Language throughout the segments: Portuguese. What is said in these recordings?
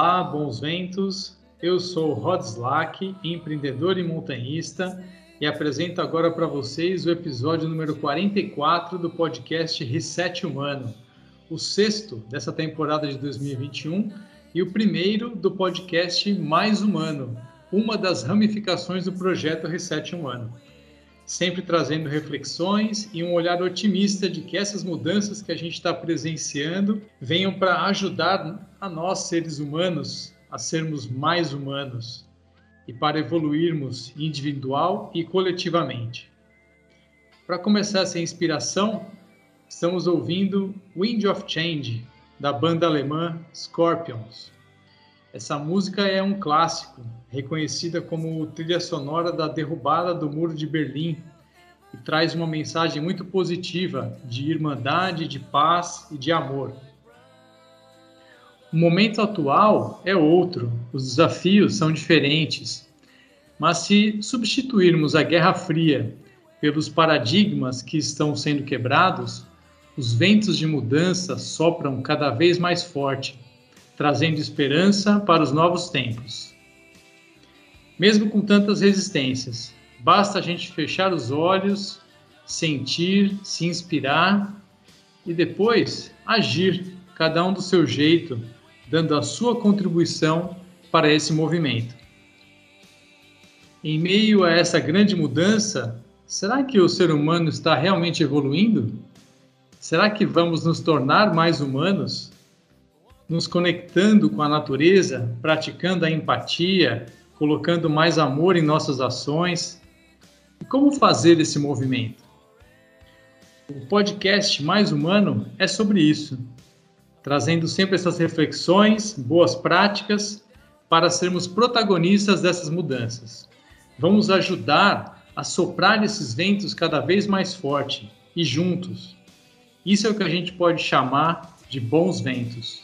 Olá, bons ventos. Eu sou Rod Slack, empreendedor e montanhista, e apresento agora para vocês o episódio número 44 do podcast Reset Humano, o sexto dessa temporada de 2021 e o primeiro do podcast Mais Humano, uma das ramificações do projeto Reset Humano. Sempre trazendo reflexões e um olhar otimista de que essas mudanças que a gente está presenciando venham para ajudar a nós, seres humanos, a sermos mais humanos e para evoluirmos individual e coletivamente. Para começar essa inspiração, estamos ouvindo Wind of Change, da banda alemã Scorpions. Essa música é um clássico, reconhecida como trilha sonora da derrubada do Muro de Berlim e traz uma mensagem muito positiva de irmandade, de paz e de amor. O momento atual é outro, os desafios são diferentes. Mas se substituirmos a Guerra Fria pelos paradigmas que estão sendo quebrados, os ventos de mudança sopram cada vez mais forte, trazendo esperança para os novos tempos. Mesmo com tantas resistências, basta a gente fechar os olhos, sentir, se inspirar e depois agir, cada um do seu jeito, dando a sua contribuição para esse movimento. Em meio a essa grande mudança, será que o ser humano está realmente evoluindo? Será que vamos nos tornar mais humanos? Nos conectando com a natureza, praticando a empatia, colocando mais amor em nossas ações? E como fazer esse movimento? O podcast Mais Humano é sobre isso trazendo sempre essas reflexões, boas práticas, para sermos protagonistas dessas mudanças. Vamos ajudar a soprar esses ventos cada vez mais forte e juntos. Isso é o que a gente pode chamar de bons ventos.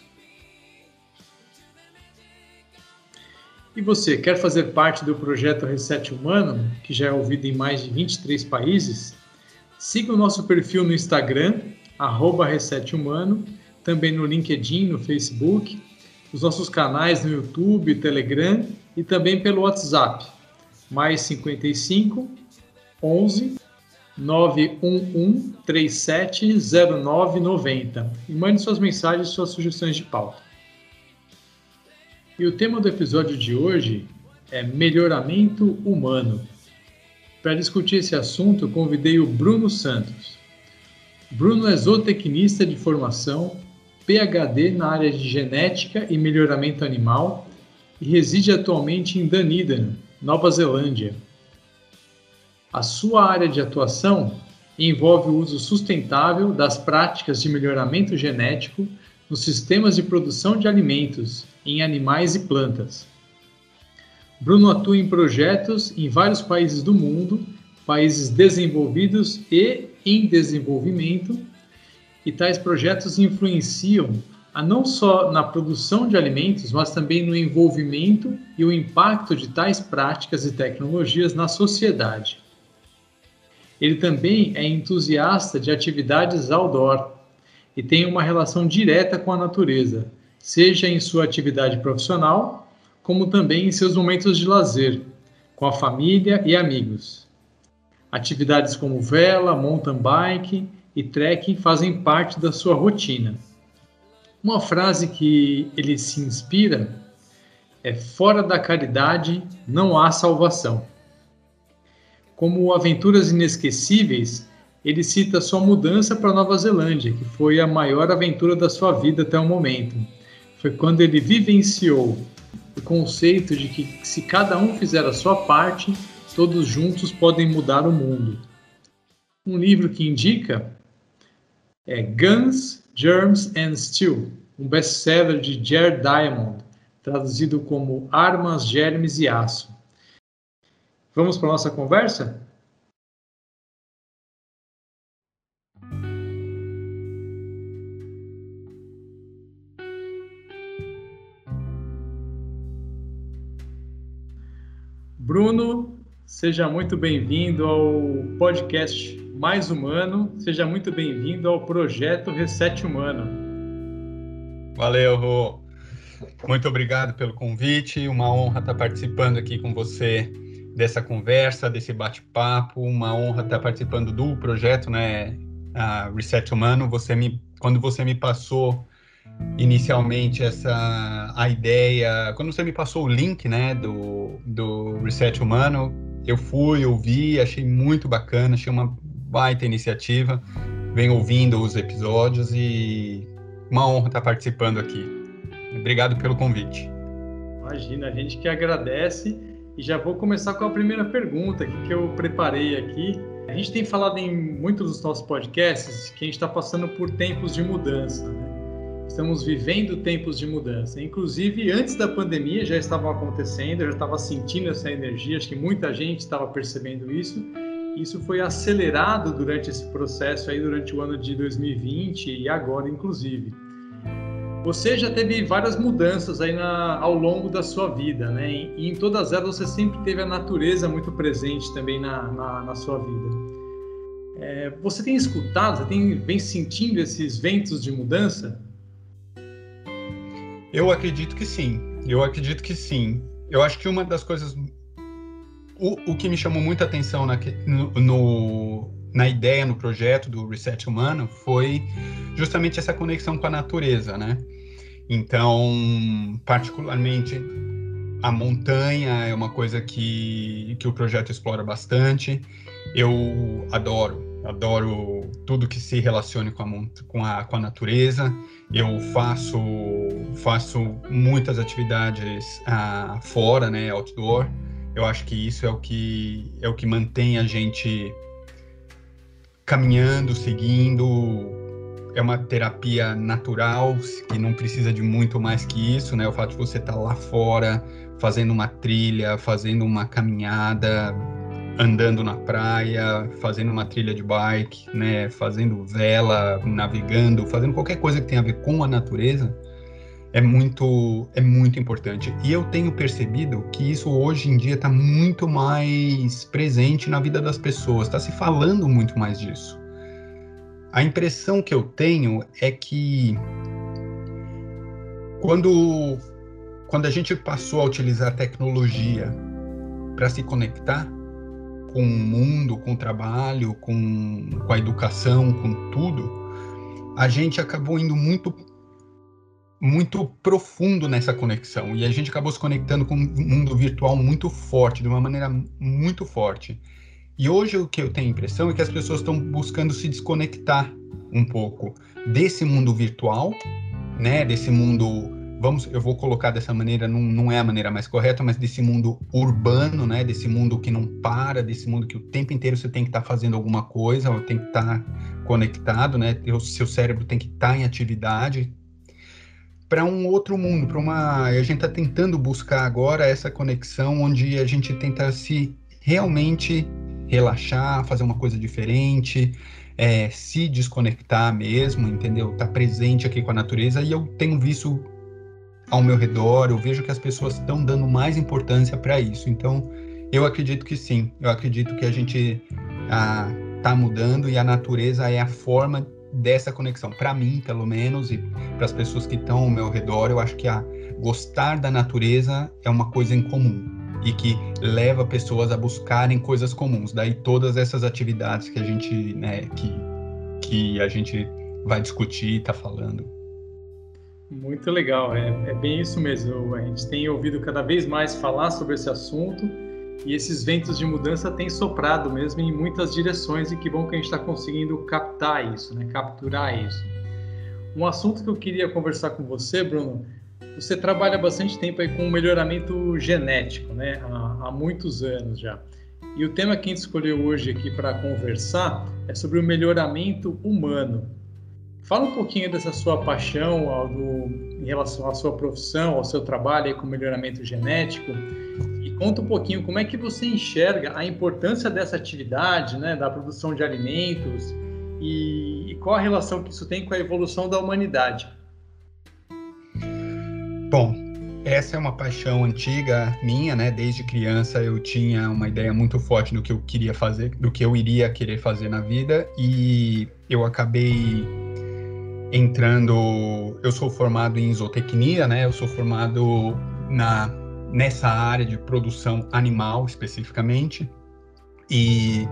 E você, quer fazer parte do projeto Reset Humano, que já é ouvido em mais de 23 países? Siga o nosso perfil no Instagram, arroba Reset Humano, também no LinkedIn, no Facebook, os nossos canais no YouTube, Telegram e também pelo WhatsApp, mais 55 11 911 370990 e mande suas mensagens e suas sugestões de pauta. E o tema do episódio de hoje é melhoramento humano. Para discutir esse assunto, convidei o Bruno Santos. Bruno é zootecnista de formação, PhD na área de genética e melhoramento animal e reside atualmente em Dunedin, Nova Zelândia. A sua área de atuação envolve o uso sustentável das práticas de melhoramento genético nos sistemas de produção de alimentos em animais e plantas. Bruno atua em projetos em vários países do mundo, países desenvolvidos e em desenvolvimento, e tais projetos influenciam a não só na produção de alimentos, mas também no envolvimento e o impacto de tais práticas e tecnologias na sociedade. Ele também é entusiasta de atividades outdoor e tem uma relação direta com a natureza, seja em sua atividade profissional, como também em seus momentos de lazer, com a família e amigos. Atividades como vela, mountain bike e trekking fazem parte da sua rotina. Uma frase que ele se inspira é: fora da caridade não há salvação. Como aventuras inesquecíveis, ele cita sua mudança para Nova Zelândia, que foi a maior aventura da sua vida até o momento. Foi quando ele vivenciou o conceito de que se cada um fizer a sua parte, todos juntos podem mudar o mundo. Um livro que indica é Guns, Germs and Steel, um best-seller de Jared Diamond, traduzido como Armas, Germes e Aço. Vamos para a nossa conversa? Bruno, Seja muito bem-vindo ao podcast Mais Humano. Seja muito bem-vindo ao projeto Reset Humano. Valeu, Rô. Muito obrigado pelo convite. Uma honra estar participando aqui com você dessa conversa, desse bate-papo. Uma honra estar participando do projeto, né? Reset Humano. Você me, quando você me passou inicialmente essa a ideia, quando você me passou o link, né, do, do Reset Humano, eu fui, ouvi, achei muito bacana, achei uma baita iniciativa. Venho ouvindo os episódios e uma honra estar participando aqui. Obrigado pelo convite. Imagina, a gente que agradece e já vou começar com a primeira pergunta que eu preparei aqui. A gente tem falado em muitos dos nossos podcasts que a gente está passando por tempos de mudança. Né? Estamos vivendo tempos de mudança. Inclusive, antes da pandemia já estavam acontecendo, eu já estava sentindo essa energia, acho que muita gente estava percebendo isso. Isso foi acelerado durante esse processo aí, durante o ano de 2020 e agora, inclusive. Você já teve várias mudanças aí na, ao longo da sua vida, né? E, em todas elas você sempre teve a natureza muito presente também na, na, na sua vida. É, você tem escutado, você tem, vem sentindo esses ventos de mudança? Eu acredito que sim. Eu acredito que sim. Eu acho que uma das coisas. O, o que me chamou muita atenção na, no, no, na ideia, no projeto do Reset Humano foi justamente essa conexão com a natureza, né? Então, particularmente, a montanha é uma coisa que, que o projeto explora bastante. Eu adoro adoro tudo que se relacione com a, com a, com a natureza. Eu faço, faço muitas atividades uh, fora, né, outdoor. Eu acho que isso é o que, é o que mantém a gente caminhando, seguindo. É uma terapia natural, que não precisa de muito mais que isso, né? O fato de você estar tá lá fora, fazendo uma trilha, fazendo uma caminhada, andando na praia, fazendo uma trilha de bike, né, fazendo vela, navegando, fazendo qualquer coisa que tenha a ver com a natureza, é muito é muito importante. E eu tenho percebido que isso hoje em dia está muito mais presente na vida das pessoas, está se falando muito mais disso. A impressão que eu tenho é que quando quando a gente passou a utilizar a tecnologia para se conectar, com o mundo, com o trabalho, com, com a educação, com tudo, a gente acabou indo muito muito profundo nessa conexão e a gente acabou se conectando com um mundo virtual muito forte, de uma maneira muito forte. E hoje o que eu tenho a impressão é que as pessoas estão buscando se desconectar um pouco desse mundo virtual, né, desse mundo vamos, eu vou colocar dessa maneira, não, não é a maneira mais correta, mas desse mundo urbano, né? Desse mundo que não para, desse mundo que o tempo inteiro você tem que estar tá fazendo alguma coisa, ou tem que estar tá conectado, né? O seu cérebro tem que estar tá em atividade para um outro mundo, para uma. A gente está tentando buscar agora essa conexão onde a gente tenta se realmente relaxar, fazer uma coisa diferente, é, se desconectar mesmo, entendeu? Tá presente aqui com a natureza e eu tenho visto ao meu redor, eu vejo que as pessoas estão dando mais importância para isso. Então, eu acredito que sim, eu acredito que a gente está ah, mudando e a natureza é a forma dessa conexão. Para mim, pelo menos, e para as pessoas que estão ao meu redor, eu acho que a gostar da natureza é uma coisa em comum e que leva pessoas a buscarem coisas comuns. Daí todas essas atividades que a gente, né, que, que a gente vai discutir e está falando. Muito legal, é, é, bem isso mesmo. A gente tem ouvido cada vez mais falar sobre esse assunto e esses ventos de mudança têm soprado mesmo em muitas direções e que bom que a gente está conseguindo captar isso, né? capturar isso. Um assunto que eu queria conversar com você, Bruno, você trabalha bastante tempo aí com melhoramento genético, né? há, há muitos anos já. E o tema que a gente escolheu hoje aqui para conversar é sobre o melhoramento humano. Fala um pouquinho dessa sua paixão em relação à sua profissão, ao seu trabalho com melhoramento genético e conta um pouquinho como é que você enxerga a importância dessa atividade, né, da produção de alimentos e, e qual a relação que isso tem com a evolução da humanidade. Bom, essa é uma paixão antiga minha, né? Desde criança eu tinha uma ideia muito forte do que eu queria fazer, do que eu iria querer fazer na vida e eu acabei entrando. Eu sou formado em zootecnia, né? Eu sou formado na nessa área de produção animal especificamente e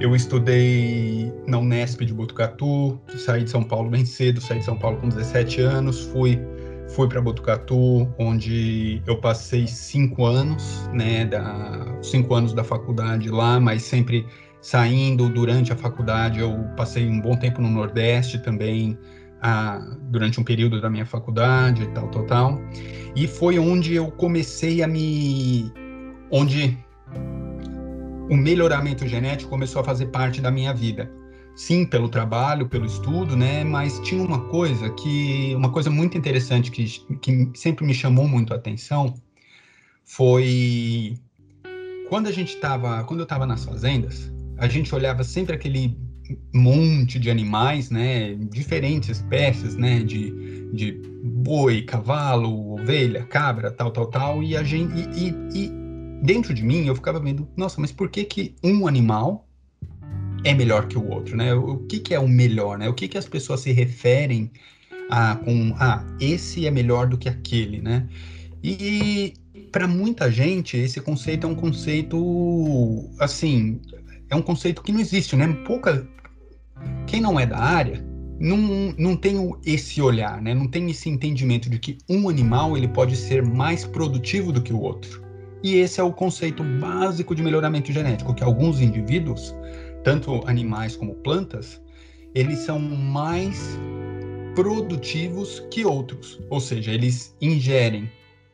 eu estudei na Unesp de Botucatu, saí de São Paulo bem cedo, saí de São Paulo com 17 anos, fui fui para Botucatu, onde eu passei cinco anos, né, da, cinco anos da faculdade lá, mas sempre saindo durante a faculdade. Eu passei um bom tempo no Nordeste também, ah, durante um período da minha faculdade, tal, tal, tal. E foi onde eu comecei a me, onde o melhoramento genético começou a fazer parte da minha vida. Sim, pelo trabalho, pelo estudo, né? Mas tinha uma coisa que, uma coisa muito interessante que, que sempre me chamou muito a atenção foi quando a gente estava, quando eu estava nas fazendas, a gente olhava sempre aquele monte de animais, né? Diferentes espécies, né? De, de boi, cavalo, ovelha, cabra, tal, tal, tal. E a gente, e, e, e dentro de mim eu ficava vendo, nossa, mas por que que um animal é melhor que o outro, né? O que que é o melhor, né? O que que as pessoas se referem a com, ah, esse é melhor do que aquele, né? E para muita gente esse conceito é um conceito assim, é um conceito que não existe, né? Pouca quem não é da área não, não tem esse olhar, né? Não tem esse entendimento de que um animal ele pode ser mais produtivo do que o outro. E esse é o conceito básico de melhoramento genético, que alguns indivíduos, tanto animais como plantas, eles são mais produtivos que outros, ou seja, eles ingerem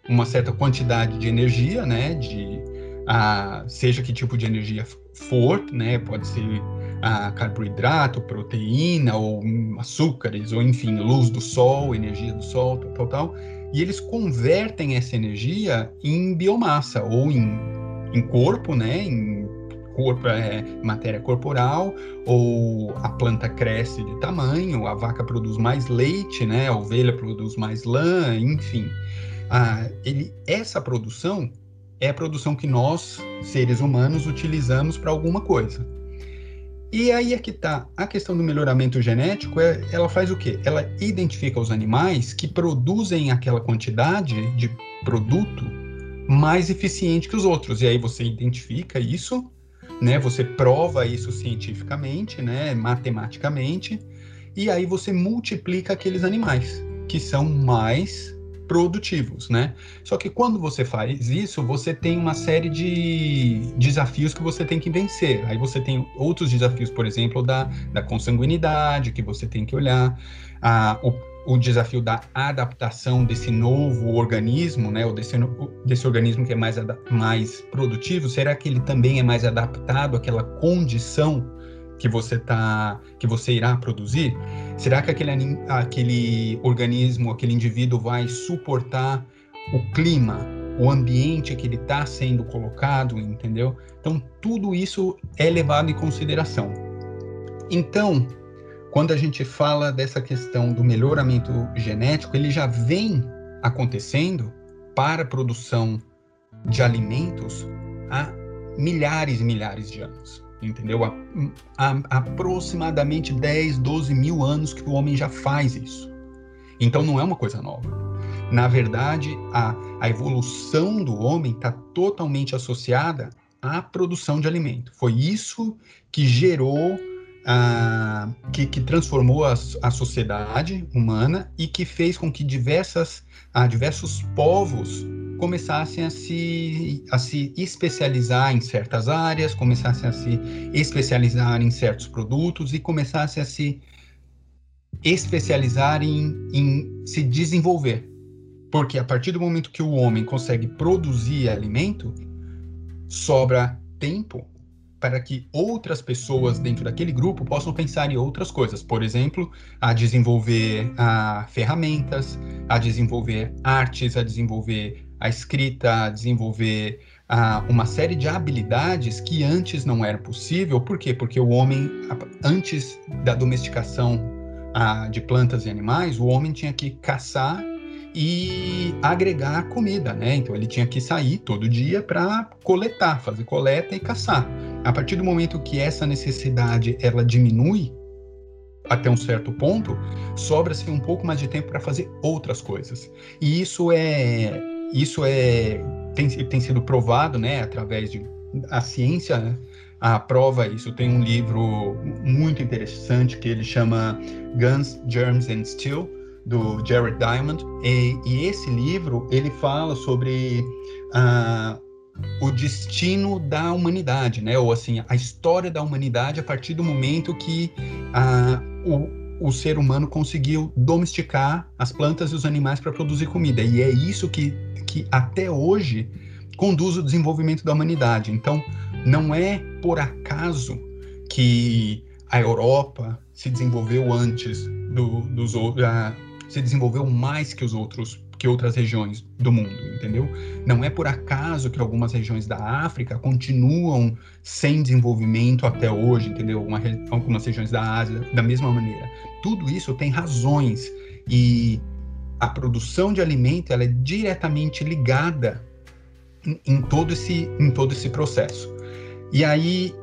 uma certa quantidade de energia, né, de ah, seja que tipo de energia for, né, pode ser ah, carboidrato, proteína ou açúcares, ou enfim, luz do sol, energia do sol, tal, tal, tal e eles convertem essa energia em biomassa ou em, em corpo, né? Em corpo, é, matéria corporal, ou a planta cresce de tamanho, a vaca produz mais leite, né? A ovelha produz mais lã, enfim. Ah, ele, essa produção é a produção que nós, seres humanos, utilizamos para alguma coisa. E aí é que está a questão do melhoramento genético, é, ela faz o quê? Ela identifica os animais que produzem aquela quantidade de produto mais eficiente que os outros. E aí você identifica isso, né? Você prova isso cientificamente, né? Matematicamente, e aí você multiplica aqueles animais que são mais produtivos, né? Só que quando você faz isso, você tem uma série de desafios que você tem que vencer. Aí você tem outros desafios, por exemplo, da, da consanguinidade, que você tem que olhar, a, o, o desafio da adaptação desse novo organismo, né? Ou desse, desse organismo que é mais, mais produtivo, será que ele também é mais adaptado àquela condição que você tá, que você irá produzir? Será que aquele, aquele organismo, aquele indivíduo vai suportar o clima, o ambiente que ele está sendo colocado, entendeu? Então tudo isso é levado em consideração. Então, quando a gente fala dessa questão do melhoramento genético, ele já vem acontecendo para a produção de alimentos há milhares e milhares de anos entendeu? Há, aproximadamente 10, 12 mil anos que o homem já faz isso. Então não é uma coisa nova. Na verdade, a, a evolução do homem está totalmente associada à produção de alimento. Foi isso que gerou, ah, que, que, transformou a, a, sociedade humana e que fez com que diversas, diversos povos começassem a se, a se especializar em certas áreas, começassem a se especializar em certos produtos e começassem a se especializar em, em se desenvolver. Porque a partir do momento que o homem consegue produzir alimento, sobra tempo para que outras pessoas dentro daquele grupo possam pensar em outras coisas. Por exemplo, a desenvolver a ferramentas, a desenvolver artes, a desenvolver a escrita, a desenvolver uma série de habilidades que antes não era possível. Por quê? Porque o homem, antes da domesticação de plantas e animais, o homem tinha que caçar e agregar comida, né? Então ele tinha que sair todo dia para coletar, fazer coleta e caçar. A partir do momento que essa necessidade ela diminui até um certo ponto, sobra-se um pouco mais de tempo para fazer outras coisas. E isso é isso é tem, tem sido provado, né, através de a ciência, né, aprova isso. Tem um livro muito interessante que ele chama Guns, Germs and Steel, do Jared Diamond. E, e esse livro, ele fala sobre uh, o destino da humanidade, né? Ou assim, a história da humanidade a partir do momento que uh, o, o ser humano conseguiu domesticar as plantas e os animais para produzir comida. E é isso que, que até hoje conduz o desenvolvimento da humanidade. Então, não é por acaso que a Europa se desenvolveu antes do, dos outros, se desenvolveu mais que os outros, que outras regiões do mundo, entendeu? Não é por acaso que algumas regiões da África continuam sem desenvolvimento até hoje, entendeu? Uma, algumas regiões da Ásia da mesma maneira. Tudo isso tem razões e a produção de alimento ela é diretamente ligada em, em todo esse em todo esse processo. E aí,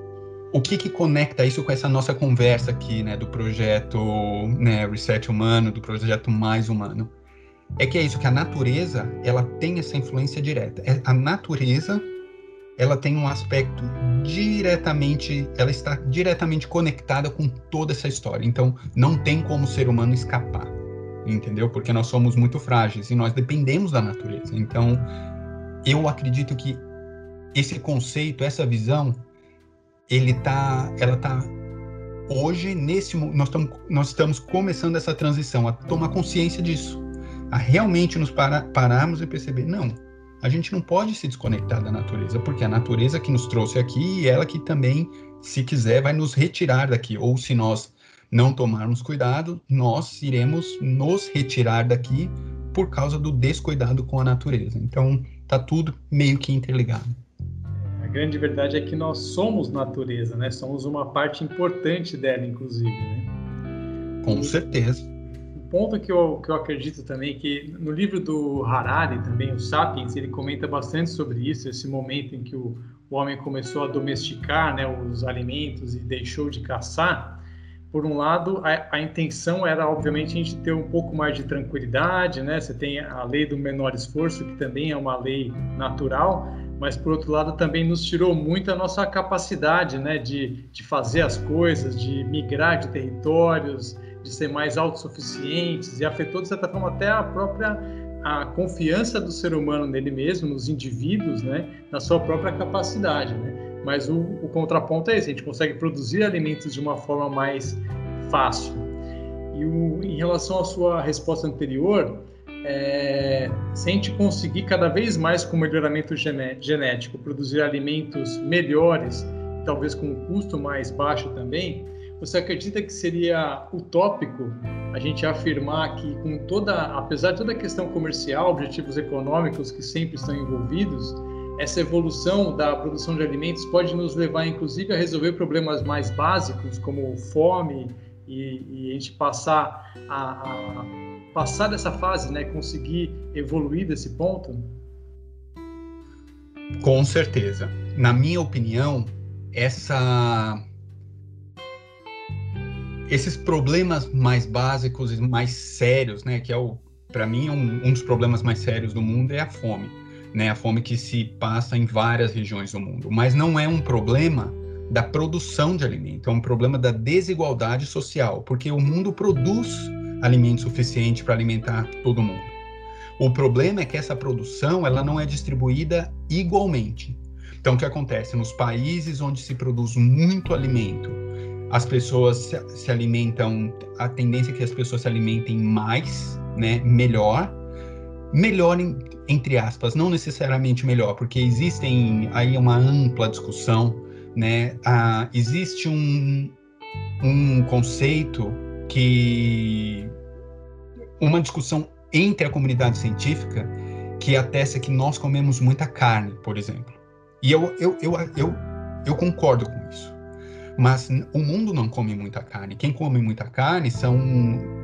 o que, que conecta isso com essa nossa conversa aqui, né, do projeto né, Reset Humano, do projeto Mais Humano? É que é isso, que a natureza, ela tem essa influência direta. É, a natureza, ela tem um aspecto diretamente, ela está diretamente conectada com toda essa história. Então, não tem como o ser humano escapar, entendeu? Porque nós somos muito frágeis e nós dependemos da natureza. Então, eu acredito que esse conceito, essa visão, ele tá, ela tá hoje nesse nós estamos nós estamos começando essa transição a tomar consciência disso, a realmente nos para, pararmos e perceber não, a gente não pode se desconectar da natureza, porque a natureza que nos trouxe aqui e ela que também, se quiser, vai nos retirar daqui, ou se nós não tomarmos cuidado, nós iremos nos retirar daqui por causa do descuidado com a natureza. Então, tá tudo meio que interligado grande verdade é que nós somos natureza, né? Somos uma parte importante dela, inclusive, né? Com certeza. Ponto que eu, que eu acredito também que no livro do Harari, também, o Sapiens, ele comenta bastante sobre isso, esse momento em que o, o homem começou a domesticar né, os alimentos e deixou de caçar. Por um lado, a, a intenção era, obviamente, a gente ter um pouco mais de tranquilidade, né? Você tem a lei do menor esforço, que também é uma lei natural, mas por outro lado também nos tirou muito a nossa capacidade né, de, de fazer as coisas, de migrar de territórios, de ser mais autossuficientes e afetou de certa forma até a própria a confiança do ser humano nele mesmo, nos indivíduos, né, na sua própria capacidade. Né? Mas o, o contraponto é esse: a gente consegue produzir alimentos de uma forma mais fácil. E o, em relação à sua resposta anterior, é, se a gente conseguir cada vez mais com melhoramento genético produzir alimentos melhores, talvez com um custo mais baixo também, você acredita que seria utópico a gente afirmar que com toda, apesar de toda a questão comercial, objetivos econômicos que sempre estão envolvidos, essa evolução da produção de alimentos pode nos levar, inclusive, a resolver problemas mais básicos, como fome, e, e a gente passar a, a passar dessa fase, né, conseguir evoluir desse ponto? Com certeza. Na minha opinião, essa esses problemas mais básicos e mais sérios, né, que é o para mim um, um, dos problemas mais sérios do mundo é a fome, né, a fome que se passa em várias regiões do mundo, mas não é um problema da produção de alimento, é um problema da desigualdade social, porque o mundo produz alimento suficiente para alimentar todo mundo. O problema é que essa produção ela não é distribuída igualmente. Então, o que acontece? Nos países onde se produz muito alimento, as pessoas se, alimentam, a tendência é que as pessoas se alimentem mais, né, melhor, melhor em, entre aspas, não necessariamente melhor, porque existem aí uma ampla discussão, né, existe um, um conceito que uma discussão entre a comunidade científica que atesta que nós comemos muita carne, por exemplo. E eu, eu, eu, eu, eu concordo com isso. Mas o mundo não come muita carne. Quem come muita carne são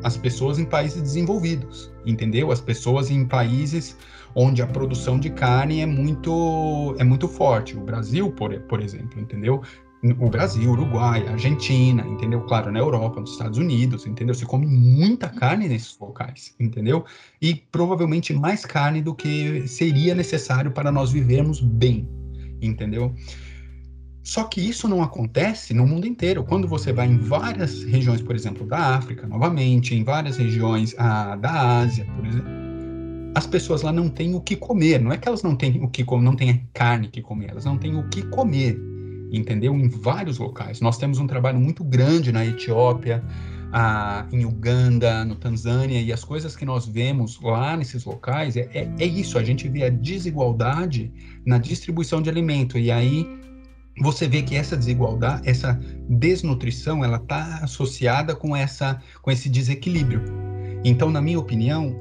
as pessoas em países desenvolvidos, entendeu? As pessoas em países onde a produção de carne é muito é muito forte. O Brasil, por, por exemplo, entendeu? O Brasil, Uruguai, Argentina, entendeu? Claro, na Europa, nos Estados Unidos, entendeu? Se come muita carne nesses locais, entendeu? E provavelmente mais carne do que seria necessário para nós vivermos bem, entendeu? Só que isso não acontece no mundo inteiro. Quando você vai em várias regiões, por exemplo, da África, novamente, em várias regiões ah, da Ásia, por exemplo, as pessoas lá não têm o que comer. Não é que elas não têm o que não têm carne que comer, elas não têm o que comer, entendeu? Em vários locais. Nós temos um trabalho muito grande na Etiópia, ah, em Uganda, no Tanzânia, e as coisas que nós vemos lá nesses locais é, é, é isso. A gente vê a desigualdade na distribuição de alimento. E aí você vê que essa desigualdade, essa desnutrição, ela está associada com essa, com esse desequilíbrio. Então, na minha opinião,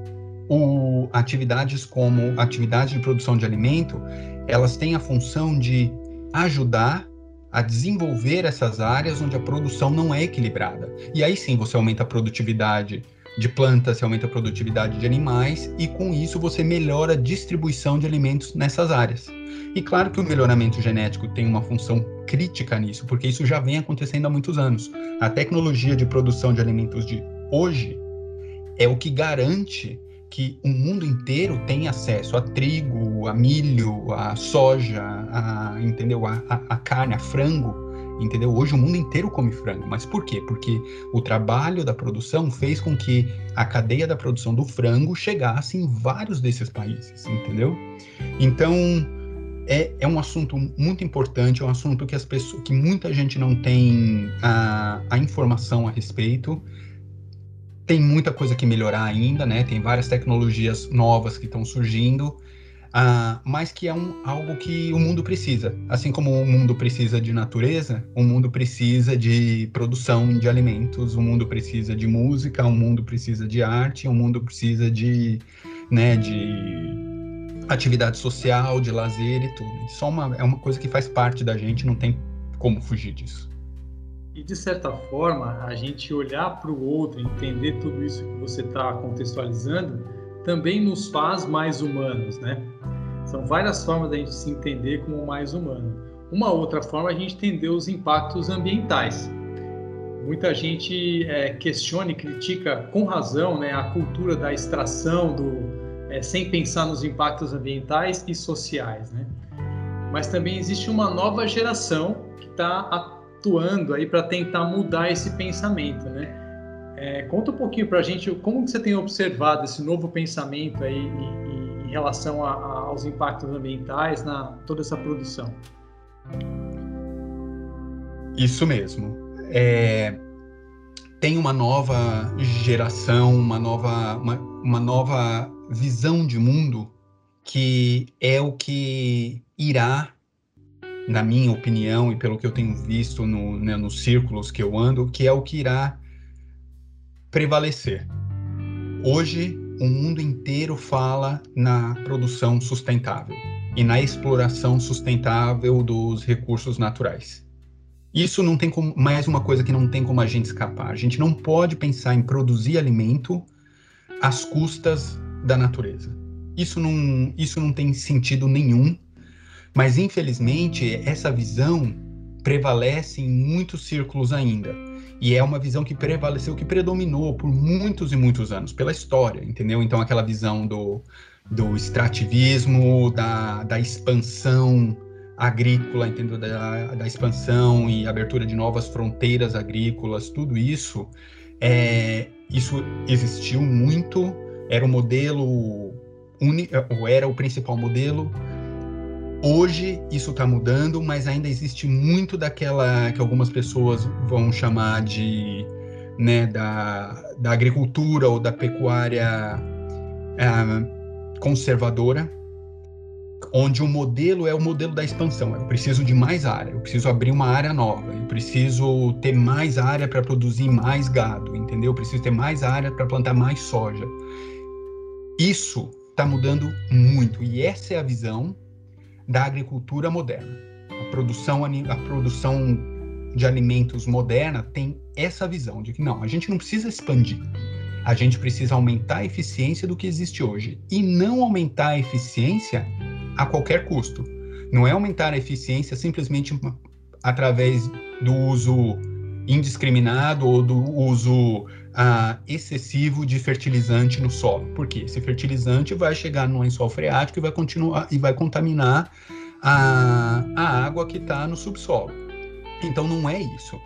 o, atividades como atividade de produção de alimento, elas têm a função de ajudar a desenvolver essas áreas onde a produção não é equilibrada. E aí sim você aumenta a produtividade de plantas, você aumenta a produtividade de animais e com isso você melhora a distribuição de alimentos nessas áreas. E claro que o melhoramento genético tem uma função crítica nisso, porque isso já vem acontecendo há muitos anos. A tecnologia de produção de alimentos de hoje é o que garante que o mundo inteiro tem acesso a trigo, a milho, a soja, a, entendeu? A, a, a, carne, a frango, entendeu? Hoje o mundo inteiro come frango, mas por quê? Porque o trabalho da produção fez com que a cadeia da produção do frango chegasse em vários desses países, entendeu? Então é, é um assunto muito importante, é um assunto que as pessoas, que muita gente não tem a, a informação a respeito tem muita coisa que melhorar ainda, né? Tem várias tecnologias novas que estão surgindo, uh, mas que é um, algo que o mundo precisa. Assim como o mundo precisa de natureza, o mundo precisa de produção de alimentos, o mundo precisa de música, o mundo precisa de arte, o mundo precisa de, né, de atividade social, de lazer e tudo. É uma, é uma coisa que faz parte da gente, não tem como fugir disso. E de certa forma, a gente olhar para o outro, entender tudo isso que você está contextualizando, também nos faz mais humanos, né? São várias formas da gente se entender como mais humano. Uma outra forma é a gente entender os impactos ambientais. Muita gente é, questiona e critica com razão né, a cultura da extração, do, é, sem pensar nos impactos ambientais e sociais. Né? Mas também existe uma nova geração que está atuando aí para tentar mudar esse pensamento, né? É, conta um pouquinho para a gente como você tem observado esse novo pensamento aí em, em relação a, a, aos impactos ambientais na toda essa produção. Isso mesmo. É, tem uma nova geração, uma nova, uma, uma nova visão de mundo que é o que irá na minha opinião e pelo que eu tenho visto no, né, nos círculos que eu ando, que é o que irá prevalecer. Hoje, o mundo inteiro fala na produção sustentável e na exploração sustentável dos recursos naturais. Isso não tem como, mais uma coisa que não tem como a gente escapar. A gente não pode pensar em produzir alimento às custas da natureza. Isso não, isso não tem sentido nenhum mas, infelizmente, essa visão prevalece em muitos círculos ainda. E é uma visão que prevaleceu, que predominou por muitos e muitos anos, pela história, entendeu? Então, aquela visão do, do extrativismo, da, da expansão agrícola, entendeu? Da, da expansão e abertura de novas fronteiras agrícolas, tudo isso, é, isso existiu muito, era o modelo, uni, ou era o principal modelo, Hoje isso está mudando, mas ainda existe muito daquela que algumas pessoas vão chamar de né, da, da agricultura ou da pecuária uh, conservadora, onde o modelo é o modelo da expansão. Eu preciso de mais área, eu preciso abrir uma área nova, eu preciso ter mais área para produzir mais gado, entendeu? Eu preciso ter mais área para plantar mais soja. Isso está mudando muito e essa é a visão da agricultura moderna. A produção, a produção de alimentos moderna tem essa visão de que não, a gente não precisa expandir. A gente precisa aumentar a eficiência do que existe hoje e não aumentar a eficiência a qualquer custo. Não é aumentar a eficiência simplesmente através do uso indiscriminado ou do uso uh, excessivo de fertilizante no solo. Porque esse fertilizante vai chegar no lençol freático e vai continuar e vai contaminar a, a água que está no subsolo. Então não é isso.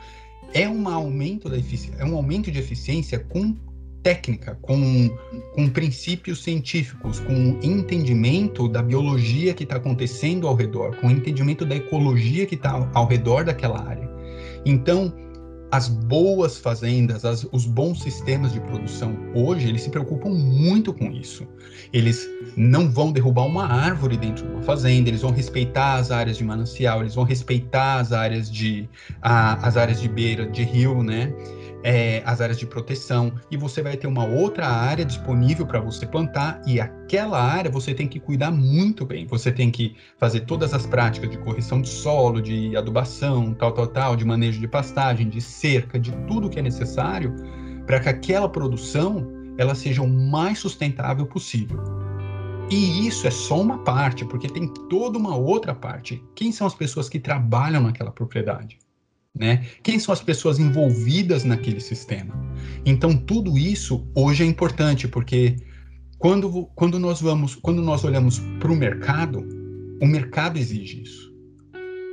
É um aumento da eficiência, é um aumento de eficiência com técnica, com, com princípios científicos, com entendimento da biologia que está acontecendo ao redor, com entendimento da ecologia que está ao redor daquela área. Então, as boas fazendas, as, os bons sistemas de produção hoje, eles se preocupam muito com isso. Eles não vão derrubar uma árvore dentro de uma fazenda, eles vão respeitar as áreas de manancial, eles vão respeitar as áreas de, a, as áreas de beira de rio, né? É, as áreas de proteção, e você vai ter uma outra área disponível para você plantar, e aquela área você tem que cuidar muito bem. Você tem que fazer todas as práticas de correção de solo, de adubação, tal, tal, tal, de manejo de pastagem, de cerca, de tudo que é necessário para que aquela produção ela seja o mais sustentável possível. E isso é só uma parte, porque tem toda uma outra parte. Quem são as pessoas que trabalham naquela propriedade? Né? Quem são as pessoas envolvidas naquele sistema? Então tudo isso hoje é importante porque quando, quando nós vamos, quando nós olhamos para o mercado, o mercado exige isso.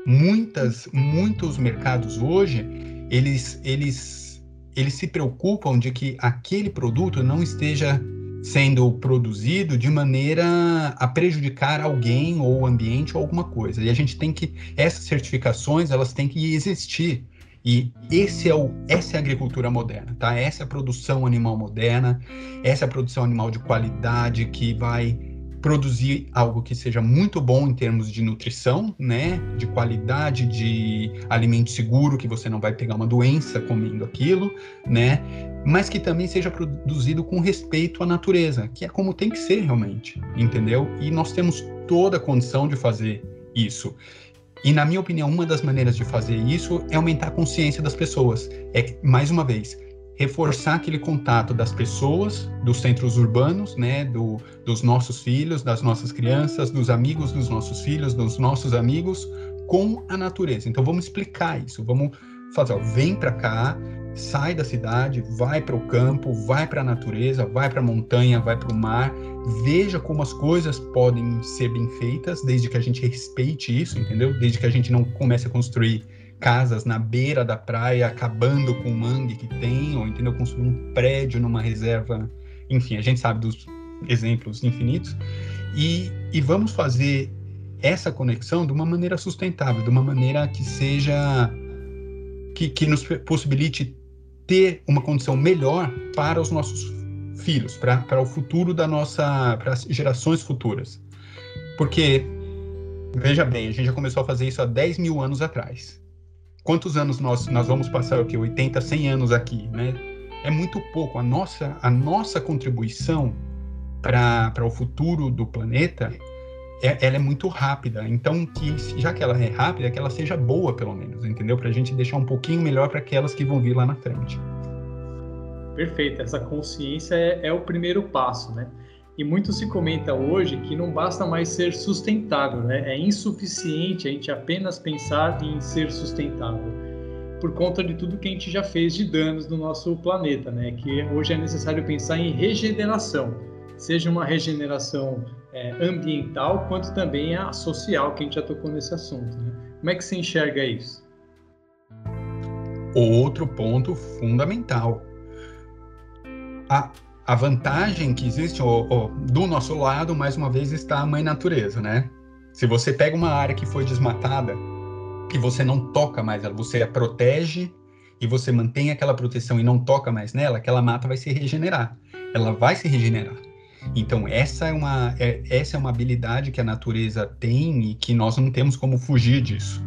Muitas, muitos mercados hoje eles, eles, eles se preocupam de que aquele produto não esteja sendo produzido de maneira a prejudicar alguém ou o ambiente ou alguma coisa. E a gente tem que essas certificações, elas têm que existir. E esse é o, essa é a agricultura moderna, tá? Essa é a produção animal moderna, essa é a produção animal de qualidade que vai produzir algo que seja muito bom em termos de nutrição, né, de qualidade, de alimento seguro, que você não vai pegar uma doença comendo aquilo, né, mas que também seja produzido com respeito à natureza, que é como tem que ser realmente, entendeu? E nós temos toda a condição de fazer isso. E na minha opinião, uma das maneiras de fazer isso é aumentar a consciência das pessoas. É mais uma vez, reforçar aquele contato das pessoas, dos centros urbanos, né, do, dos nossos filhos, das nossas crianças, dos amigos dos nossos filhos, dos nossos amigos, com a natureza. Então vamos explicar isso, vamos fazer, ó, vem para cá, sai da cidade, vai para o campo, vai para a natureza, vai para a montanha, vai para o mar, veja como as coisas podem ser bem feitas, desde que a gente respeite isso, entendeu? Desde que a gente não comece a construir casas na beira da praia, acabando com o mangue que tem, ou entendeu? Construir um prédio numa reserva, enfim, a gente sabe dos exemplos infinitos. E, e vamos fazer essa conexão de uma maneira sustentável, de uma maneira que seja que, que nos possibilite ter uma condição melhor para os nossos filhos, para, o futuro da nossa, para as gerações futuras. Porque, veja bem, a gente já começou a fazer isso há 10 mil anos atrás quantos anos nós, nós vamos passar aqui? 80, 100 anos aqui, né? É muito pouco. A nossa, a nossa contribuição para o futuro do planeta é, ela é muito rápida. Então, que já que ela é rápida, que ela seja boa, pelo menos, entendeu? Para a gente deixar um pouquinho melhor para aquelas que vão vir lá na frente. Perfeito. Essa consciência é, é o primeiro passo, né? E muito se comenta hoje que não basta mais ser sustentável, né? É insuficiente a gente apenas pensar em ser sustentável, por conta de tudo que a gente já fez de danos no nosso planeta, né? Que hoje é necessário pensar em regeneração, seja uma regeneração é, ambiental, quanto também a social, que a gente já tocou nesse assunto, né? Como é que você enxerga isso? Outro ponto fundamental. A a vantagem que existe ó, ó, do nosso lado, mais uma vez, está a mãe natureza, né? Se você pega uma área que foi desmatada, que você não toca mais ela, você a protege e você mantém aquela proteção e não toca mais nela, aquela mata vai se regenerar. Ela vai se regenerar. Então essa é uma é, essa é uma habilidade que a natureza tem e que nós não temos como fugir disso.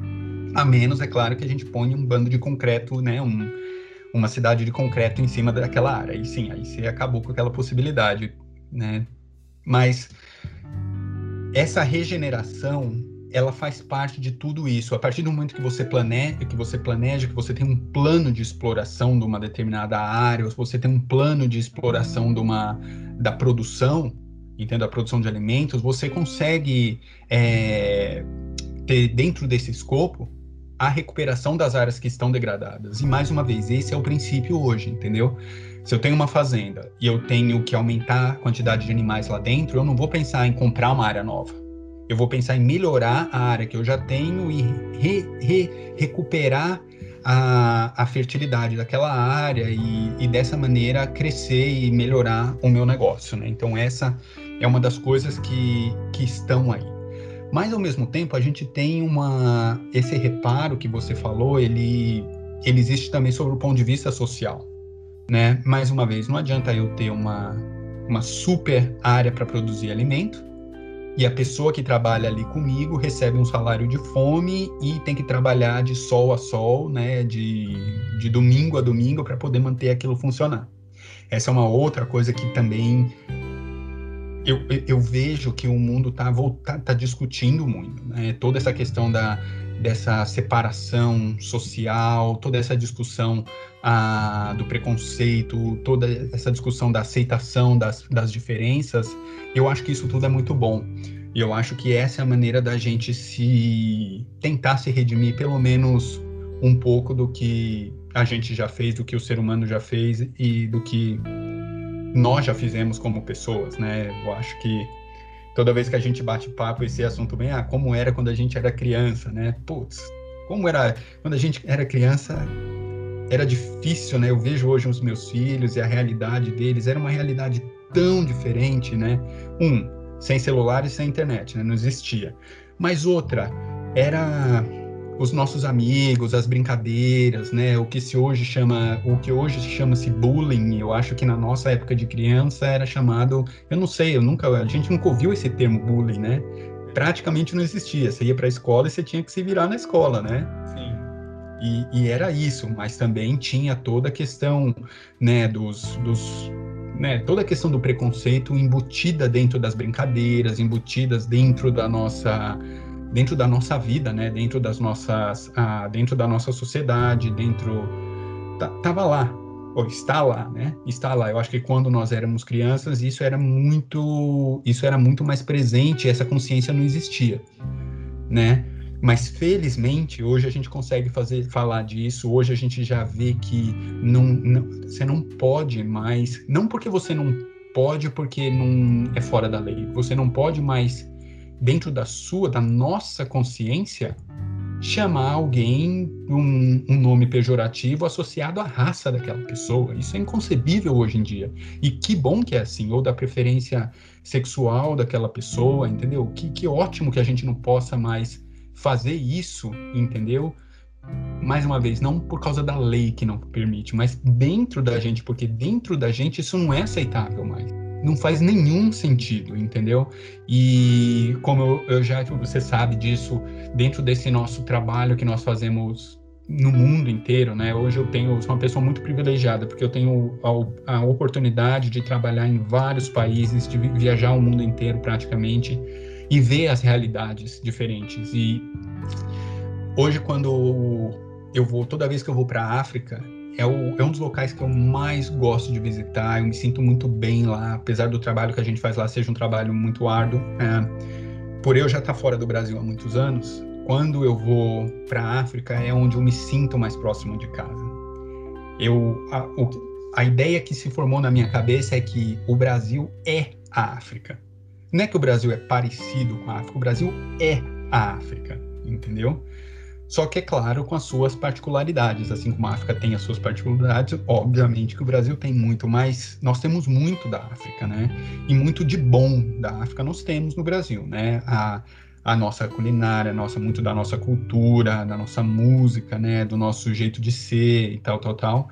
A menos, é claro, que a gente ponha um bando de concreto, né, um, uma cidade de concreto em cima daquela área. E sim, aí você acabou com aquela possibilidade, né? Mas essa regeneração, ela faz parte de tudo isso. A partir do momento que você planeja, que você planeja, que você tem um plano de exploração de uma determinada área, ou você tem um plano de exploração de uma da produção, entendo a produção de alimentos, você consegue é, ter dentro desse escopo a recuperação das áreas que estão degradadas. E mais uma vez, esse é o princípio hoje, entendeu? Se eu tenho uma fazenda e eu tenho que aumentar a quantidade de animais lá dentro, eu não vou pensar em comprar uma área nova. Eu vou pensar em melhorar a área que eu já tenho e re, re, recuperar a, a, fertilidade daquela área e, e, dessa maneira crescer e melhorar o meu negócio. Né? Então, essa é uma das coisas que, que estão aí. Mas, ao mesmo tempo, a gente tem uma. Esse reparo que você falou, ele, ele existe também sobre o ponto de vista social. Né? Mais uma vez, não adianta eu ter uma, uma super área para produzir alimento e a pessoa que trabalha ali comigo recebe um salário de fome e tem que trabalhar de sol a sol, né, de, de domingo a domingo para poder manter aquilo funcionar. Essa é uma outra coisa que também eu, eu vejo que o mundo está tá, tá discutindo muito, né? Toda essa questão da, dessa separação social, toda essa discussão ah, do preconceito, toda essa discussão da aceitação das, das diferenças, eu acho que isso tudo é muito bom. E eu acho que essa é a maneira da gente se tentar se redimir, pelo menos um pouco do que a gente já fez, do que o ser humano já fez e do que nós já fizemos como pessoas, né? Eu acho que toda vez que a gente bate papo esse assunto vem, ah, como era quando a gente era criança, né? Putz, como era quando a gente era criança, era difícil, né? Eu vejo hoje os meus filhos e a realidade deles era uma realidade tão diferente, né? Um, sem celular e sem internet, né? Não existia. Mas outra, era os nossos amigos, as brincadeiras, né? O que se hoje chama, o que hoje chama-se bullying, eu acho que na nossa época de criança era chamado, eu não sei, eu nunca, a gente nunca ouviu esse termo bullying, né? Praticamente não existia. Você ia para a escola e você tinha que se virar na escola, né? Sim. E, e, era isso, mas também tinha toda a questão, né, dos, dos né, toda a questão do preconceito embutida dentro das brincadeiras, embutidas dentro da nossa dentro da nossa vida, né? Dentro das nossas, ah, dentro da nossa sociedade, dentro tava lá, ou está lá, né? Está lá. Eu acho que quando nós éramos crianças, isso era muito, isso era muito mais presente. Essa consciência não existia, né? Mas felizmente hoje a gente consegue fazer falar disso. Hoje a gente já vê que não, não você não pode mais, não porque você não pode, porque não é fora da lei. Você não pode mais dentro da sua, da nossa consciência, chamar alguém um, um, nome pejorativo associado à raça daquela pessoa. Isso é inconcebível hoje em dia. E que bom que é assim, ou da preferência sexual daquela pessoa, entendeu? Que, que ótimo que a gente não possa mais fazer isso, entendeu? Mais uma vez, não por causa da lei que não permite, mas dentro da gente, porque dentro da gente isso não é aceitável mais não faz nenhum sentido, entendeu? E como eu, eu já, você sabe disso, dentro desse nosso trabalho que nós fazemos no mundo inteiro, né? Hoje eu tenho, sou uma pessoa muito privilegiada, porque eu tenho a, a oportunidade de trabalhar em vários países, de viajar o mundo inteiro praticamente e ver as realidades diferentes. E hoje, quando eu vou, toda vez que eu vou para a África, é, o, é um dos locais que eu mais gosto de visitar. Eu me sinto muito bem lá, apesar do trabalho que a gente faz lá seja um trabalho muito árduo. É, por eu já estar fora do Brasil há muitos anos, quando eu vou para a África é onde eu me sinto mais próximo de casa. Eu, a, o, a ideia que se formou na minha cabeça é que o Brasil é a África. Não é que o Brasil é parecido com a África, o Brasil é a África, entendeu? Só que, é claro, com as suas particularidades. Assim como a África tem as suas particularidades, obviamente que o Brasil tem muito, mas nós temos muito da África, né? E muito de bom da África nós temos no Brasil, né? A, a nossa culinária, a nossa, muito da nossa cultura, da nossa música, né? Do nosso jeito de ser e tal, tal, tal.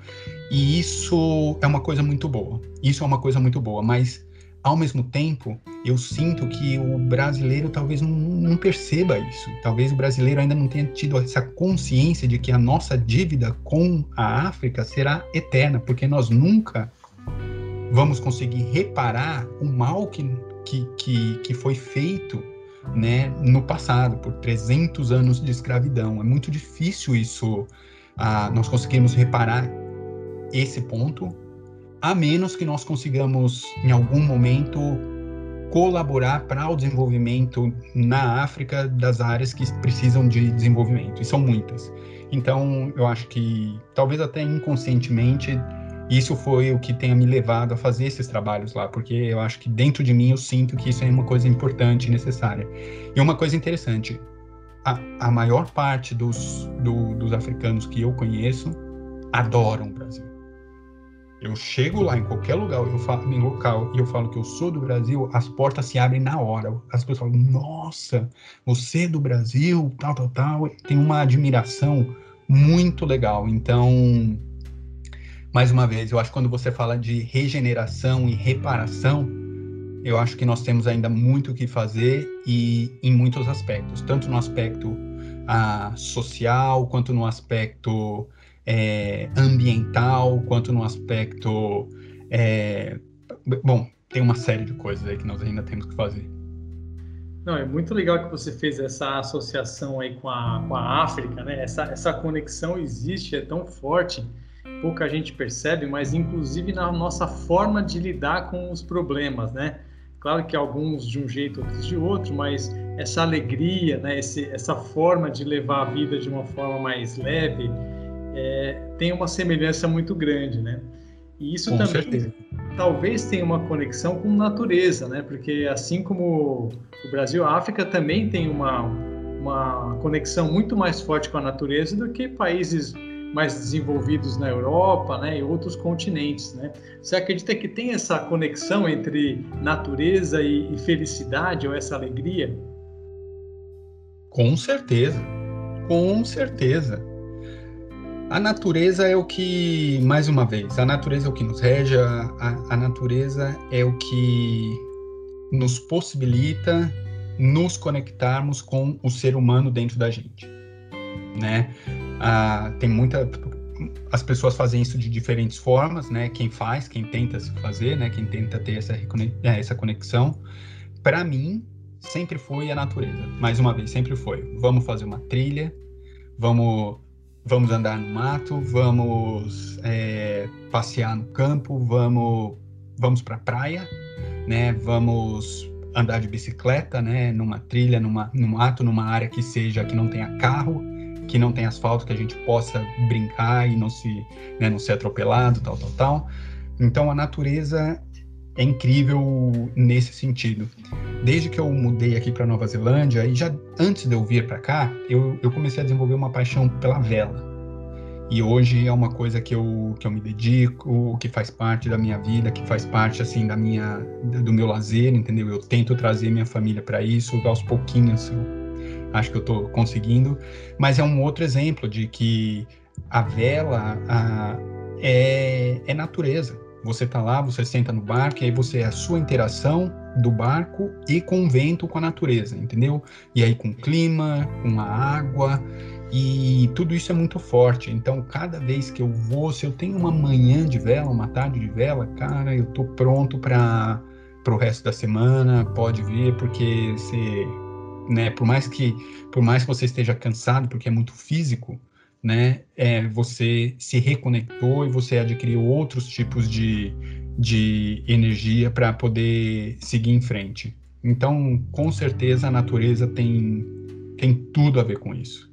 E isso é uma coisa muito boa. Isso é uma coisa muito boa, mas ao mesmo tempo, eu sinto que o brasileiro talvez não, não, perceba isso. Talvez o brasileiro ainda não tenha tido essa consciência de que a nossa dívida com a África será eterna, porque nós nunca vamos conseguir reparar o mal que, que, que, que foi feito né, no passado, por 300 anos de escravidão. É muito difícil isso, ah, nós conseguirmos reparar esse ponto, a menos que nós consigamos, em algum momento, colaborar para o desenvolvimento na África das áreas que precisam de desenvolvimento, e são muitas. Então, eu acho que, talvez até inconscientemente, isso foi o que tenha me levado a fazer esses trabalhos lá, porque eu acho que dentro de mim eu sinto que isso é uma coisa importante e necessária. E uma coisa interessante, a, a maior parte dos, do, dos africanos que eu conheço adoram o Brasil. Eu chego lá em qualquer lugar, eu falo, em local, e eu falo que eu sou do Brasil, as portas se abrem na hora. As pessoas falam, nossa, você é do Brasil, tal, tal, tal. Tem uma admiração muito legal. Então, mais uma vez, eu acho que quando você fala de regeneração e reparação, eu acho que nós temos ainda muito o que fazer e em muitos aspectos, tanto no aspecto ah, social, quanto no aspecto é, ambiental, quanto no aspecto. É, bom, tem uma série de coisas aí que nós ainda temos que fazer. Não, é muito legal que você fez essa associação aí com a, com a África, né? Essa, essa conexão existe, é tão forte pouca gente percebe, mas inclusive na nossa forma de lidar com os problemas, né? Claro que alguns de um jeito, outros de outro, mas essa alegria, né? Esse, essa forma de levar a vida de uma forma mais leve é, tem uma semelhança muito grande, né? E isso com também certeza. talvez tenha uma conexão com natureza, né? Porque assim como o Brasil, a África também tem uma, uma conexão muito mais forte com a natureza do que países mais desenvolvidos na Europa né, e outros continentes. Né? Você acredita que tem essa conexão entre natureza e, e felicidade ou essa alegria? Com certeza, com certeza. A natureza é o que, mais uma vez, a natureza é o que nos rege, a, a, natureza é o que nos possibilita nos conectarmos com o ser humano dentro da gente, né? Ah, tem muita as pessoas fazem isso de diferentes formas, né? Quem faz, quem tenta se fazer, né? Quem tenta ter essa, é, essa conexão. Para mim, sempre foi a natureza. Mais uma vez, sempre foi. Vamos fazer uma trilha, vamos, vamos andar no mato, vamos é, passear no campo, vamos, vamos para a praia, né? Vamos andar de bicicleta, né? Numa trilha, numa, no mato, numa área que seja que não tenha carro que não tem asfalto, que a gente possa brincar e não se, né, não ser atropelado, tal, tal, tal. Então a natureza é incrível nesse sentido. Desde que eu mudei aqui para Nova Zelândia e já antes de eu vir para cá, eu, eu comecei a desenvolver uma paixão pela vela. E hoje é uma coisa que eu, que eu me dedico, que faz parte da minha vida, que faz parte assim da minha do meu lazer, entendeu? Eu tento trazer minha família para isso, aos pouquinhos acho que eu estou conseguindo, mas é um outro exemplo de que a vela a, é, é natureza. Você está lá, você senta no barco e aí você é a sua interação do barco e com o vento, com a natureza, entendeu? E aí com o clima, com a água e tudo isso é muito forte. Então, cada vez que eu vou, se eu tenho uma manhã de vela, uma tarde de vela, cara, eu tô pronto para o resto da semana. Pode vir, porque você né? Por mais que por mais que você esteja cansado, porque é muito físico, né? É, você se reconectou e você adquiriu outros tipos de, de energia para poder seguir em frente. Então, com certeza, a natureza tem, tem tudo a ver com isso.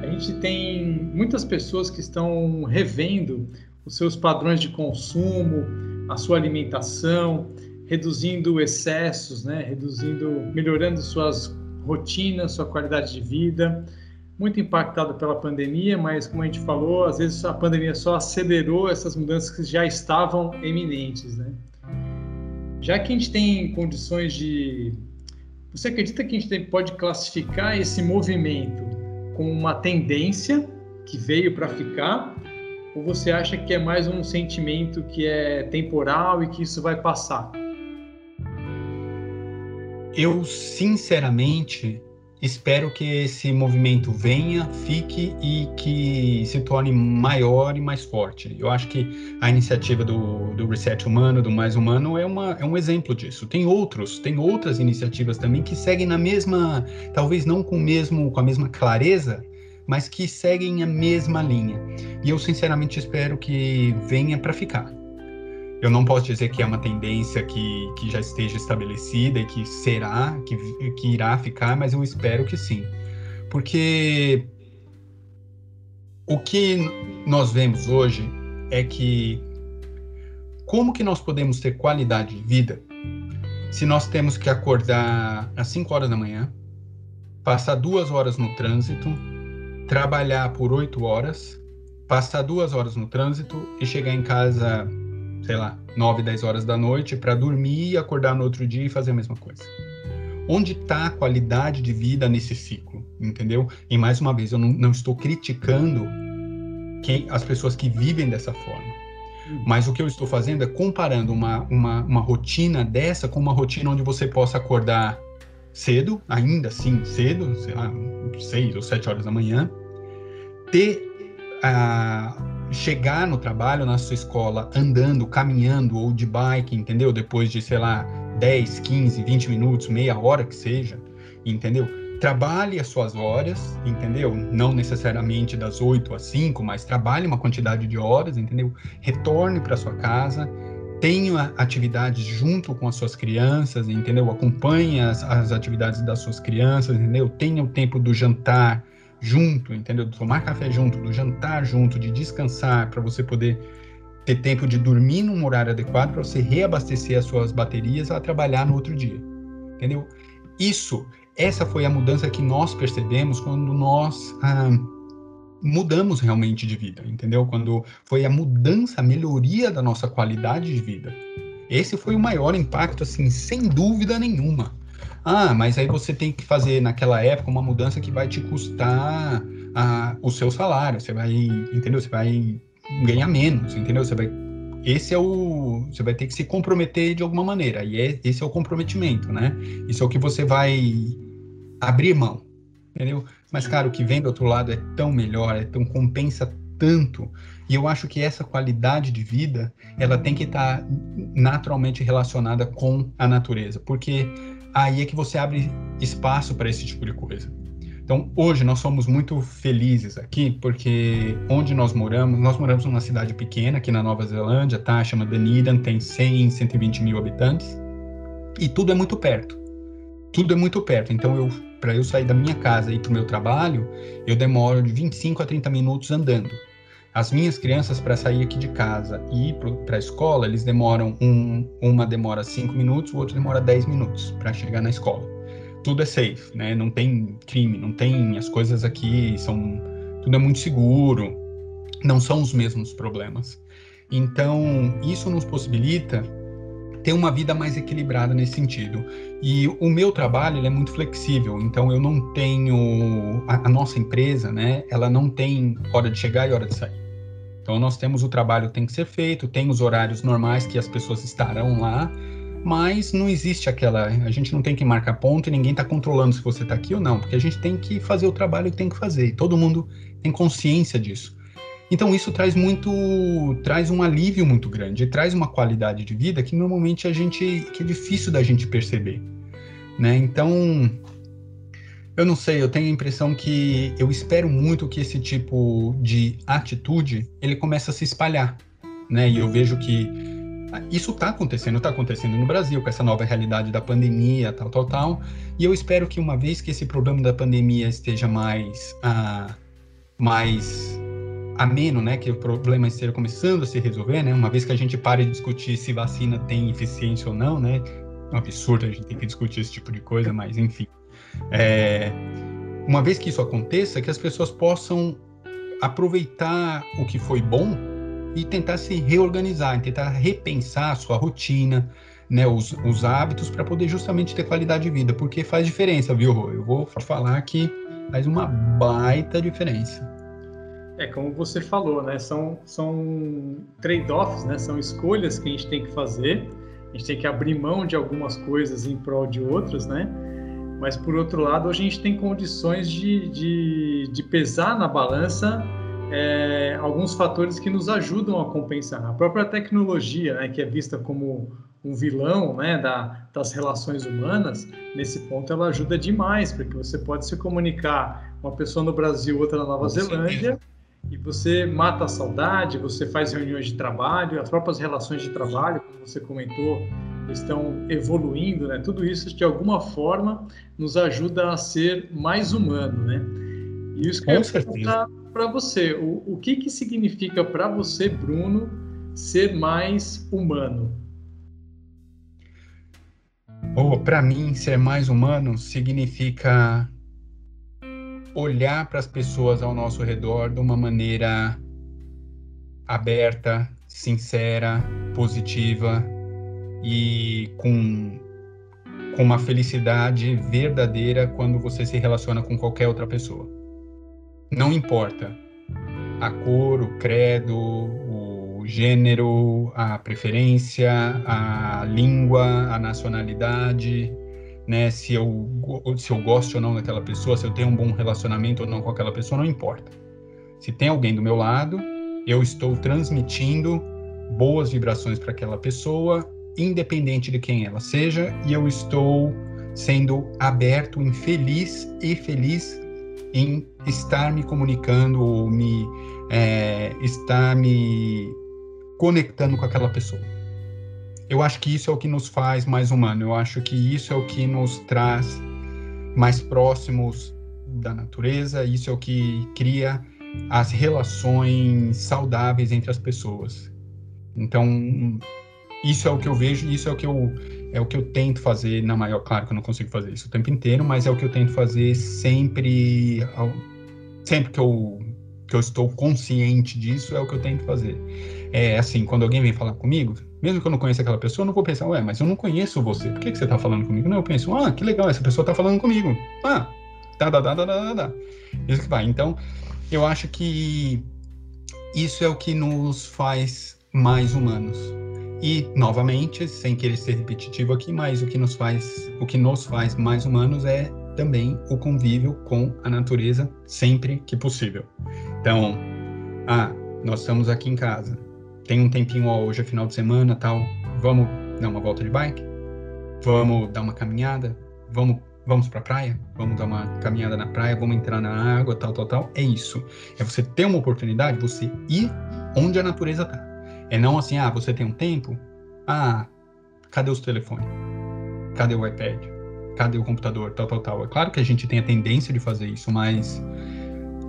A gente tem muitas pessoas que estão revendo os seus padrões de consumo, a sua alimentação, reduzindo excessos, né? reduzindo, melhorando suas rotinas, sua qualidade de vida. Muito impactado pela pandemia, mas como a gente falou, às vezes a pandemia só acelerou essas mudanças que já estavam eminentes, né? Já que a gente tem condições de, você acredita que a gente pode classificar esse movimento como uma tendência que veio para ficar, ou você acha que é mais um sentimento que é temporal e que isso vai passar? Eu, sinceramente, espero que esse movimento venha, fique e que se torne maior e mais forte. Eu acho que a iniciativa do, do Reset Humano, do Mais Humano, é, uma, é um exemplo disso. Tem outros, tem outras iniciativas também que seguem na mesma, talvez não com, mesmo, com a mesma clareza, mas que seguem a mesma linha. E eu sinceramente espero que venha para ficar. Eu não posso dizer que é uma tendência que, que já esteja estabelecida e que será, que, que irá ficar, mas eu espero que sim. Porque o que nós vemos hoje é que como que nós podemos ter qualidade de vida se nós temos que acordar às 5 horas da manhã, passar duas horas no trânsito, trabalhar por 8 horas, passar duas horas no trânsito e chegar em casa sei lá, 9, 10 horas da noite para dormir, acordar no outro dia e fazer a mesma coisa. Onde está a qualidade de vida nesse ciclo, entendeu? E mais uma vez, eu não, não estou criticando quem, as pessoas que vivem dessa forma. Mas o que eu estou fazendo é comparando uma, uma, uma rotina dessa com uma rotina onde você possa acordar cedo, ainda assim cedo, sei lá, 6 ou 7 horas da manhã, ter a, chegar no trabalho, na sua escola, andando, caminhando ou de bike, entendeu? Depois de, sei lá, 10, 15, 20 minutos, meia hora que seja, entendeu? Trabalhe as suas horas, entendeu? Não necessariamente das 8 às 5, mas trabalhe uma quantidade de horas, entendeu? Retorne para sua casa, tenha atividades junto com as suas crianças, entendeu? Acompanhe as, as atividades das suas crianças, entendeu? Tenha o tempo do jantar, junto, entendeu? tomar café junto, do jantar junto, de descansar, para você poder ter tempo de dormir num horário adequado para você reabastecer as suas baterias a trabalhar no outro dia, entendeu? Isso, essa foi a mudança que nós percebemos quando nós ah, mudamos realmente de vida, entendeu? Quando foi a mudança, a melhoria da nossa qualidade de vida. Esse foi o maior impacto, assim, sem dúvida nenhuma. Ah, mas aí você tem que fazer naquela época uma mudança que vai te custar a, o seu salário. Você vai, entendeu? Você vai ganhar menos, entendeu? Você vai esse é o você vai ter que se comprometer de alguma maneira e é, esse é o comprometimento né isso é o que você vai abrir mão entendeu mas cara o que vem do outro lado é tão melhor é tão compensa tanto e eu acho que essa qualidade de vida ela tem que estar tá naturalmente relacionada com a natureza porque aí é que você abre espaço para esse tipo de coisa. Então, hoje nós somos muito felizes aqui, porque onde nós moramos, nós moramos numa cidade pequena aqui na Nova Zelândia, tá? Chama Dunedin, tem 100, 120 mil habitantes, e tudo é muito perto. Tudo é muito perto. Então, eu, para eu sair da minha casa e ir para o meu trabalho, eu demoro de 25 a 30 minutos andando. As minhas crianças, para sair aqui de casa e ir para a escola, eles demoram, um, uma demora 5 minutos, o outro demora 10 minutos para chegar na escola. Tudo é safe, né? Não tem crime, não tem. As coisas aqui são. Tudo é muito seguro, não são os mesmos problemas. Então, isso nos possibilita ter uma vida mais equilibrada nesse sentido. E o meu trabalho é muito flexível, então eu não tenho a, a, nossa empresa, né? Ela não tem hora de chegar e hora de sair. Então nós temos o trabalho que tem que ser feito, tem os horários normais que as pessoas estarão lá, mas não existe aquela, a gente não tem que marcar ponto e ninguém está controlando se você está aqui ou não, porque a gente tem que fazer o trabalho que tem que fazer e todo mundo tem consciência disso. Então isso traz muito, traz um alívio muito grande, traz uma qualidade de vida que normalmente a gente, que é difícil da gente perceber, né? Então eu não sei, eu tenho a impressão que eu espero muito que esse tipo de atitude ele comece a se espalhar, né? E eu vejo que isso está acontecendo, está acontecendo no Brasil com essa nova realidade da pandemia, tal, tal, tal. E eu espero que uma vez que esse problema da pandemia esteja mais, ah, mais ameno, né, que o problema esteja começando a se resolver, né, uma vez que a gente pare de discutir se vacina tem eficiência ou não, né, é um absurdo a gente ter que discutir esse tipo de coisa, mas enfim. É, uma vez que isso aconteça, que as pessoas possam aproveitar o que foi bom e tentar se reorganizar, tentar repensar a sua rotina, né, os, os hábitos para poder justamente ter qualidade de vida, porque faz diferença, viu? Eu vou falar que faz uma baita diferença. É como você falou, né? São, são trade-offs, né? São escolhas que a gente tem que fazer. A gente tem que abrir mão de algumas coisas em prol de outras, né? Mas por outro lado a gente tem condições de, de, de pesar na balança é, alguns fatores que nos ajudam a compensar. A própria tecnologia, né, que é vista como um vilão né, da, das relações humanas, nesse ponto ela ajuda demais, porque você pode se comunicar uma pessoa no Brasil, outra na Nova Zelândia, e você mata a saudade, você faz reuniões de trabalho, as próprias relações de trabalho, como você comentou, estão evoluindo, né? Tudo isso de alguma forma nos ajuda a ser mais humano, né? E isso que eu perguntar para você, o, o que que significa para você, Bruno, ser mais humano? Oh, para mim, ser mais humano significa olhar para as pessoas ao nosso redor de uma maneira aberta, sincera, positiva e com, com uma felicidade verdadeira quando você se relaciona com qualquer outra pessoa. Não importa a cor, o credo, o gênero, a preferência, a língua, a nacionalidade, né? Se eu, se eu gosto ou não daquela pessoa, se eu tenho um bom relacionamento ou não com aquela pessoa, não importa. Se tem alguém do meu lado, eu estou transmitindo boas vibrações para aquela pessoa, independente de quem ela seja, e eu estou sendo aberto, infeliz e feliz em estar me comunicando ou me é, estar me conectando com aquela pessoa eu acho que isso é o que nos faz mais humano. Eu acho que isso é o que nos traz mais próximos da natureza. Isso é o que cria as relações saudáveis entre as pessoas. Então, isso é o que eu vejo, isso é o que eu é o que eu tento fazer na maior, claro que eu não consigo fazer isso o tempo inteiro, mas é o que eu tento fazer sempre sempre que eu que eu estou consciente disso, é o que eu tento fazer. É assim, quando alguém vem falar comigo, mesmo que eu não conheça aquela pessoa, eu não vou pensar, ué, mas eu não conheço você, por que, que você está falando comigo? Não, eu penso, ah, que legal, essa pessoa está falando comigo. Ah, tá, tá, tá, tá, tá, tá. Isso que vai. Então, eu acho que isso é o que nos faz mais humanos. E, novamente, sem querer ser repetitivo aqui, mas o que nos faz, o que nos faz mais humanos é também o convívio com a natureza sempre que possível. Então, ah, nós estamos aqui em casa tem um tempinho hoje é final de semana tal, vamos dar uma volta de bike? Vamos dar uma caminhada? Vamos vamos para a praia? Vamos dar uma caminhada na praia, vamos entrar na água, tal, tal, tal. É isso. É você ter uma oportunidade, você ir onde a natureza tá. É não assim, ah, você tem um tempo? Ah, cadê os telefones? Cadê o iPad? Cadê o computador? Tal, tal, tal. É claro que a gente tem a tendência de fazer isso, mas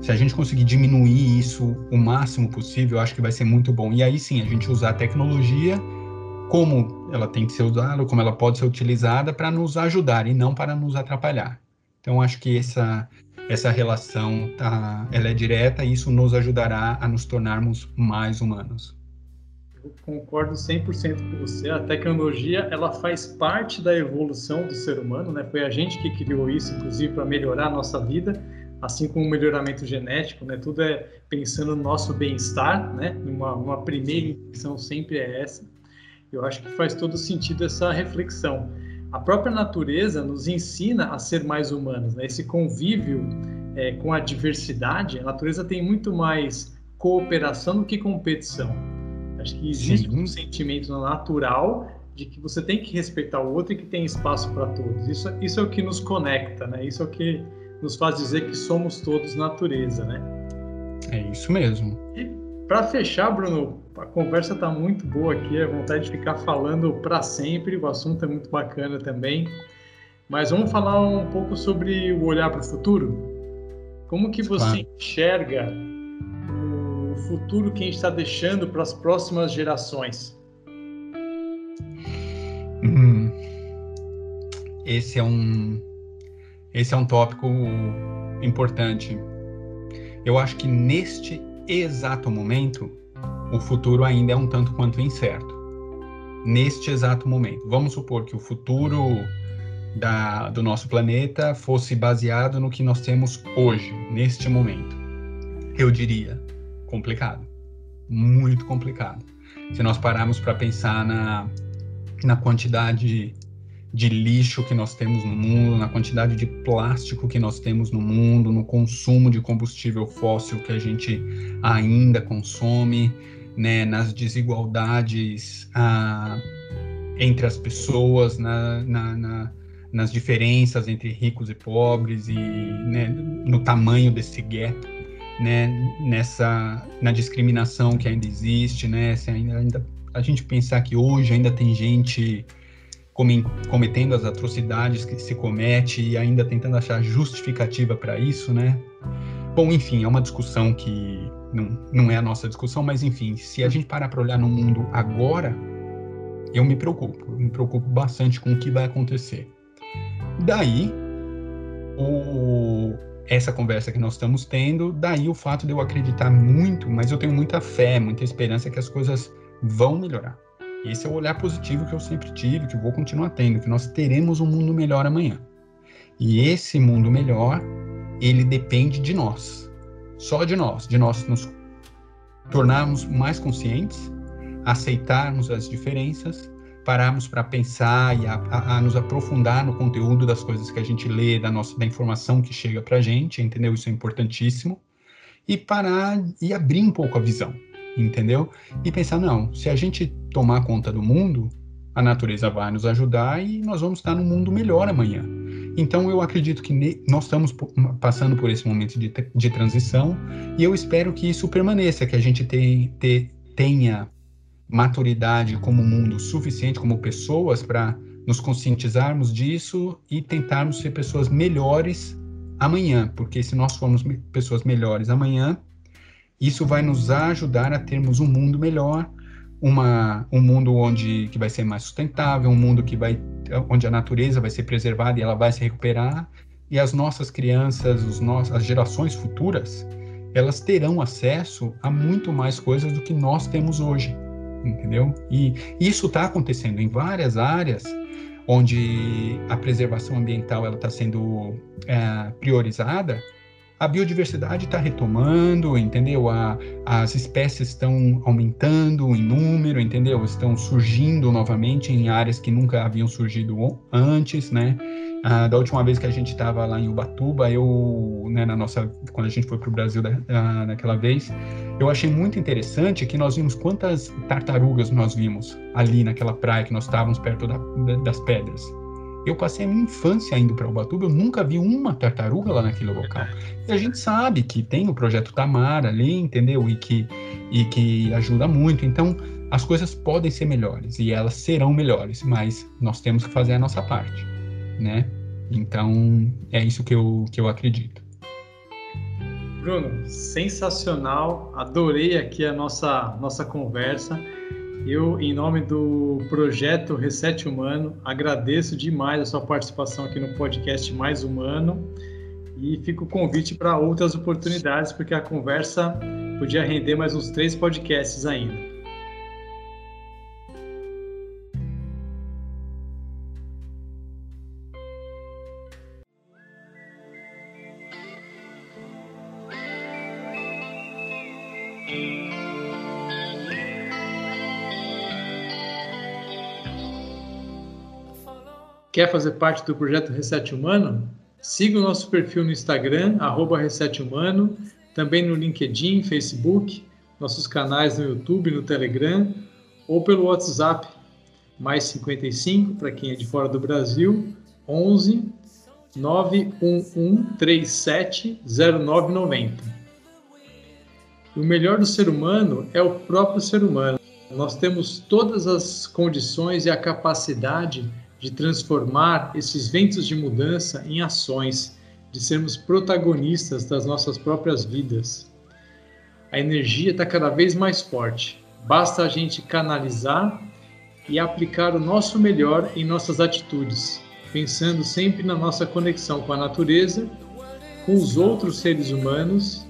se a gente conseguir diminuir isso o máximo possível, acho que vai ser muito bom. E aí sim, a gente usar a tecnologia como ela tem que ser usada, como ela pode ser utilizada para nos ajudar e não para nos atrapalhar. Então acho que essa essa relação tá, ela é direta e isso nos ajudará a nos tornarmos mais humanos. Concordo 100% com você. A tecnologia, ela faz parte da evolução do ser humano, né? Foi a gente que criou isso, inclusive, para melhorar a nossa vida assim como o melhoramento genético, né? Tudo é pensando no nosso bem-estar, né? Uma, uma primeira intenção sempre é essa. Eu acho que faz todo sentido essa reflexão. A própria natureza nos ensina a ser mais humanos, né? Esse convívio é, com a diversidade, a natureza tem muito mais cooperação do que competição. Acho que existe Sim. um sentimento natural de que você tem que respeitar o outro e que tem espaço para todos. Isso, isso é o que nos conecta, né? Isso é o que nos faz dizer que somos todos natureza, né? É isso mesmo. E para fechar, Bruno, a conversa está muito boa aqui, a vontade de ficar falando para sempre, o assunto é muito bacana também. Mas vamos falar um pouco sobre o olhar para o futuro? Como que você claro. enxerga o futuro que a gente está deixando para as próximas gerações? Hum, esse é um esse é um tópico importante. Eu acho que neste exato momento, o futuro ainda é um tanto quanto incerto. Neste exato momento. Vamos supor que o futuro da, do nosso planeta fosse baseado no que nós temos hoje, neste momento. Eu diria complicado. Muito complicado. Se nós pararmos para pensar na, na quantidade de lixo que nós temos no mundo, na quantidade de plástico que nós temos no mundo, no consumo de combustível fóssil que a gente ainda consome, né, nas desigualdades ah, entre as pessoas, na, na, na, nas diferenças entre ricos e pobres e né, no tamanho desse gap, né, nessa na discriminação que ainda existe, né, se ainda, ainda a gente pensar que hoje ainda tem gente cometendo as atrocidades que se comete e ainda tentando achar justificativa para isso, né? Bom, enfim, é uma discussão que não, não é a nossa discussão, mas enfim, se a gente parar para olhar no mundo agora, eu me preocupo, eu me preocupo bastante com o que vai acontecer. Daí, o, essa conversa que nós estamos tendo, daí o fato de eu acreditar muito, mas eu tenho muita fé, muita esperança que as coisas vão melhorar. Esse é o olhar positivo que eu sempre tive, que vou continuar tendo, que nós teremos um mundo melhor amanhã. E esse mundo melhor, ele depende de nós. Só de nós, de nós nos tornarmos mais conscientes, aceitarmos as diferenças, pararmos para pensar e a, a, a, nos aprofundar no conteúdo das coisas que a gente lê, da nossa da informação que chega para a gente, entendeu? Isso é importantíssimo. E parar e abrir um pouco a visão entendeu? E pensar, não, se a gente tomar conta do mundo, a natureza vai nos ajudar e nós vamos estar num mundo melhor amanhã. Então eu acredito que nós estamos passando por esse momento de, de transição e eu espero que isso permaneça, que a gente te, te, tenha maturidade como mundo suficiente, como pessoas, para nos conscientizarmos disso e tentarmos ser pessoas melhores amanhã, porque se nós formos pessoas melhores amanhã, isso vai nos ajudar a termos um mundo melhor, uma, um mundo onde que vai ser mais sustentável, um mundo que vai onde a natureza vai ser preservada e ela vai se recuperar. E as nossas crianças, os nossos, as gerações futuras, elas terão acesso a muito mais coisas do que nós temos hoje, entendeu? E isso está acontecendo em várias áreas onde a preservação ambiental está sendo é, priorizada a biodiversidade está retomando, entendeu? A, as espécies estão aumentando em número, entendeu? Estão surgindo novamente em áreas que nunca haviam surgido antes, né? Ah, da última vez que a gente estava lá em Ubatuba, eu, né, na nossa, quando a gente foi para o Brasil da, ah, naquela vez, eu achei muito interessante que nós vimos quantas tartarugas nós vimos ali naquela praia que nós estávamos perto da, das pedras. Eu passei a minha infância indo para Ubatuba, eu nunca vi uma tartaruga lá naquele local. E a gente sabe que tem o projeto Tamar ali, entendeu? E que, e que ajuda muito. Então, as coisas podem ser melhores e elas serão melhores, mas nós temos que fazer a nossa parte, né? Então, é isso que eu, que eu acredito. Bruno, sensacional. Adorei aqui a nossa, nossa conversa. Eu, em nome do projeto Reset Humano, agradeço demais a sua participação aqui no podcast Mais Humano e fica o convite para outras oportunidades, porque a conversa podia render mais uns três podcasts ainda. Quer fazer parte do projeto Reset Humano? Siga o nosso perfil no Instagram, arroba Reset Humano, também no LinkedIn, Facebook, nossos canais no YouTube, no Telegram ou pelo WhatsApp, mais 55 para quem é de fora do Brasil, 11 91137 0990. O melhor do ser humano é o próprio ser humano. Nós temos todas as condições e a capacidade de transformar esses ventos de mudança em ações, de sermos protagonistas das nossas próprias vidas. A energia está cada vez mais forte. Basta a gente canalizar e aplicar o nosso melhor em nossas atitudes, pensando sempre na nossa conexão com a natureza, com os outros seres humanos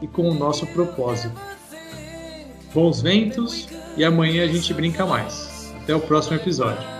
e com o nosso propósito. Bons ventos e amanhã a gente brinca mais. Até o próximo episódio.